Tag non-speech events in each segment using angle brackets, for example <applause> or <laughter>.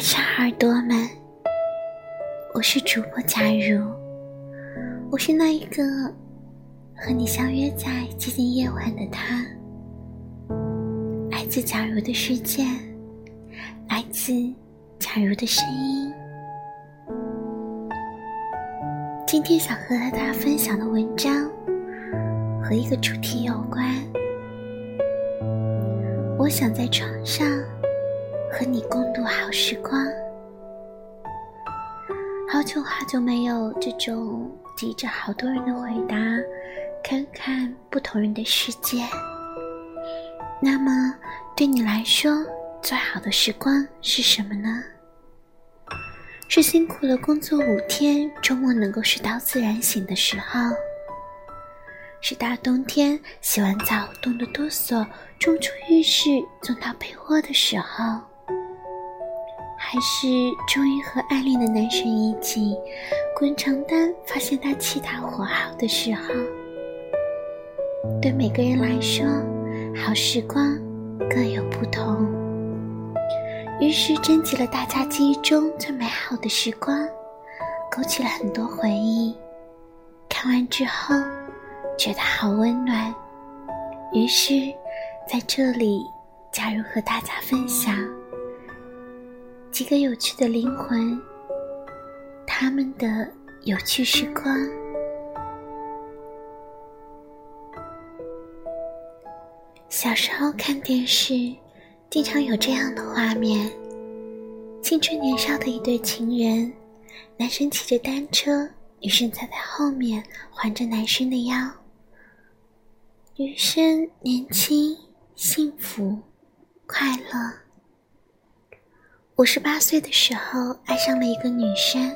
晚上，耳朵们，我是主播假如，我是那一个和你相约在寂静夜晚的他，来自假如的世界，来自假如的声音。今天想和大家分享的文章。和一个主题有关，我想在床上。和你共度好时光，好久好久没有这种急着好多人的回答，看看不同人的世界。那么，对你来说，最好的时光是什么呢？是辛苦了工作五天，周末能够睡到自然醒的时候。是大冬天洗完澡冻得哆嗦，冲出浴室钻到被窝的时候。还是终于和暗恋的男神一起滚床单，发现他气大火好的时候。对每个人来说，好时光各有不同。于是征集了大家记忆中最美好的时光，勾起了很多回忆。看完之后，觉得好温暖。于是，在这里，加入和大家分享。几个有趣的灵魂，他们的有趣时光。小时候看电视，经常有这样的画面：青春年少的一对情人，男生骑着单车，女生踩在后面环着男生的腰。女生年轻、幸福、快乐。我十八岁的时候爱上了一个女生，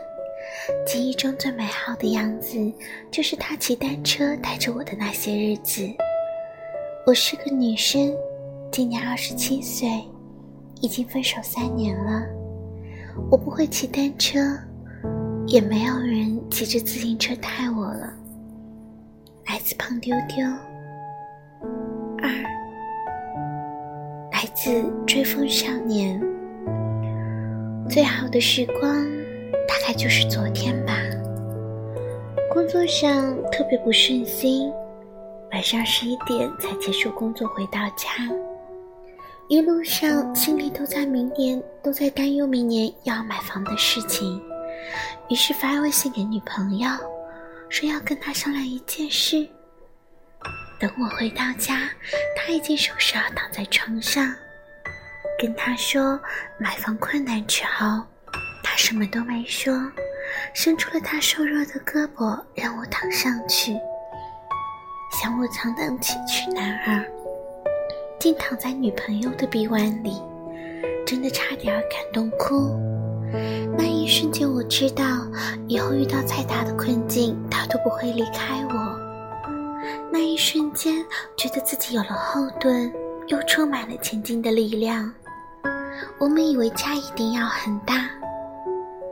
记忆中最美好的样子就是她骑单车带着我的那些日子。我是个女生，今年二十七岁，已经分手三年了。我不会骑单车，也没有人骑着自行车带我了。来自胖丢丢。二，来自追风少年。最好的时光，大概就是昨天吧。工作上特别不顺心，晚上十一点才结束工作回到家，一路上心里都在明年，都在担忧明年要买房的事情。于是发微信给女朋友，说要跟她商量一件事。等我回到家，她已经收拾好躺在床上。跟他说买房困难之后，他什么都没说，伸出了他瘦弱的胳膊让我躺上去。想我长荡起去男儿，竟躺在女朋友的臂弯里，真的差点感动哭。那一瞬间，我知道以后遇到再大的困境，他都不会离开我。那一瞬间，觉得自己有了后盾，又充满了前进的力量。我们以为家一定要很大，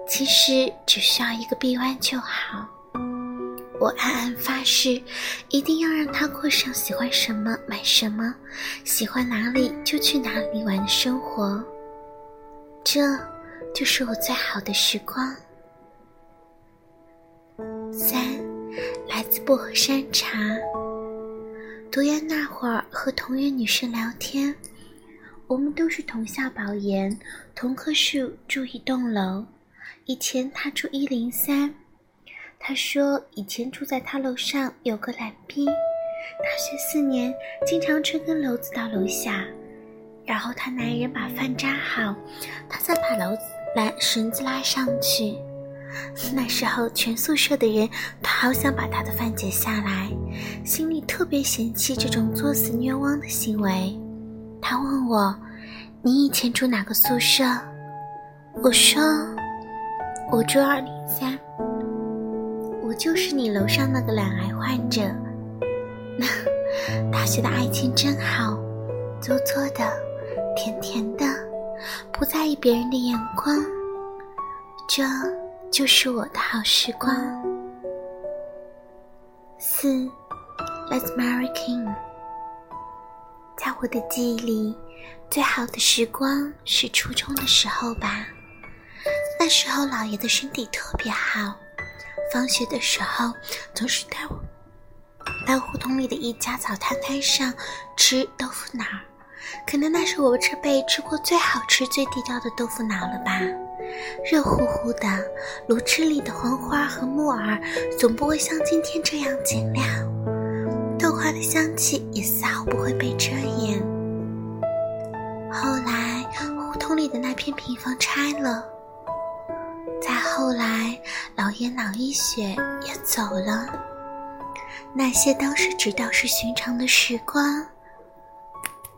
其实只需要一个臂弯就好。我暗暗发誓，一定要让他过上喜欢什么买什么，喜欢哪里就去哪里玩的生活。这就是我最好的时光。三，来自薄荷山茶。读研那会儿，和同院女生聊天。我们都是同校保研，同棵树住一栋楼。以前他住一零三，他说以前住在他楼上有个懒逼，大学四年经常吹根篓子到楼下，然后他男人把饭扎好，他再把篓子拉绳子拉上去。那时候全宿舍的人都好想把他的饭解下来，心里特别嫌弃这种作死虐汪的行为。他问我：“你以前住哪个宿舍？”我说：“我住二零三。”我就是你楼上那个懒癌患者。那 <laughs> 大学的爱情真好，做作的，甜甜的，不在意别人的眼光，这就是我的好时光。四，Let's marry King。在我的记忆里，最好的时光是初中的时候吧。那时候姥爷的身体特别好，放学的时候总是带我到胡同里的一家早餐摊上吃豆腐脑。可能那是我这辈吃过最好吃、最地道的豆腐脑了吧？热乎乎的，炉汁里的黄花和木耳总不会像今天这样紧亮，花的香气也丝毫不会被遮掩。后来胡同里的那片平房拆了，再后来老爷脑溢血也走了，那些当时只道是寻常的时光。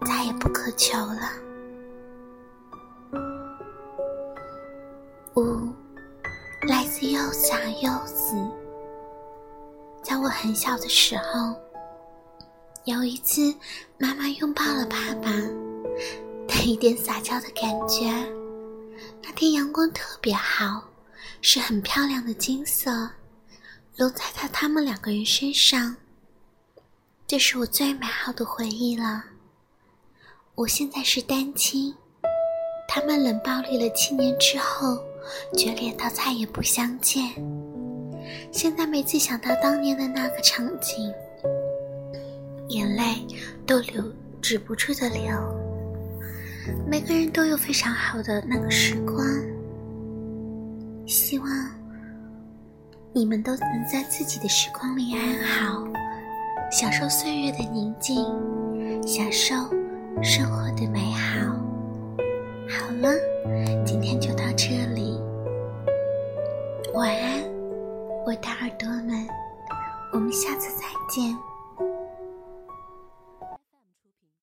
再也不可求了。五，来自幼小幼子。在我很小的时候，有一次，妈妈拥抱了爸爸，带一点撒娇的感觉。那天阳光特别好，是很漂亮的金色，落在在他们两个人身上。这是我最美好的回忆了。我现在是单亲，他们冷暴力了七年之后，决裂到再也不相见。现在每次想到当年的那个场景，眼泪都流止不住的流。每个人都有非常好的那个时光，希望你们都能在自己的时光里安好，享受岁月的宁静，享受。生活的美好。好了，今天就到这里。晚安，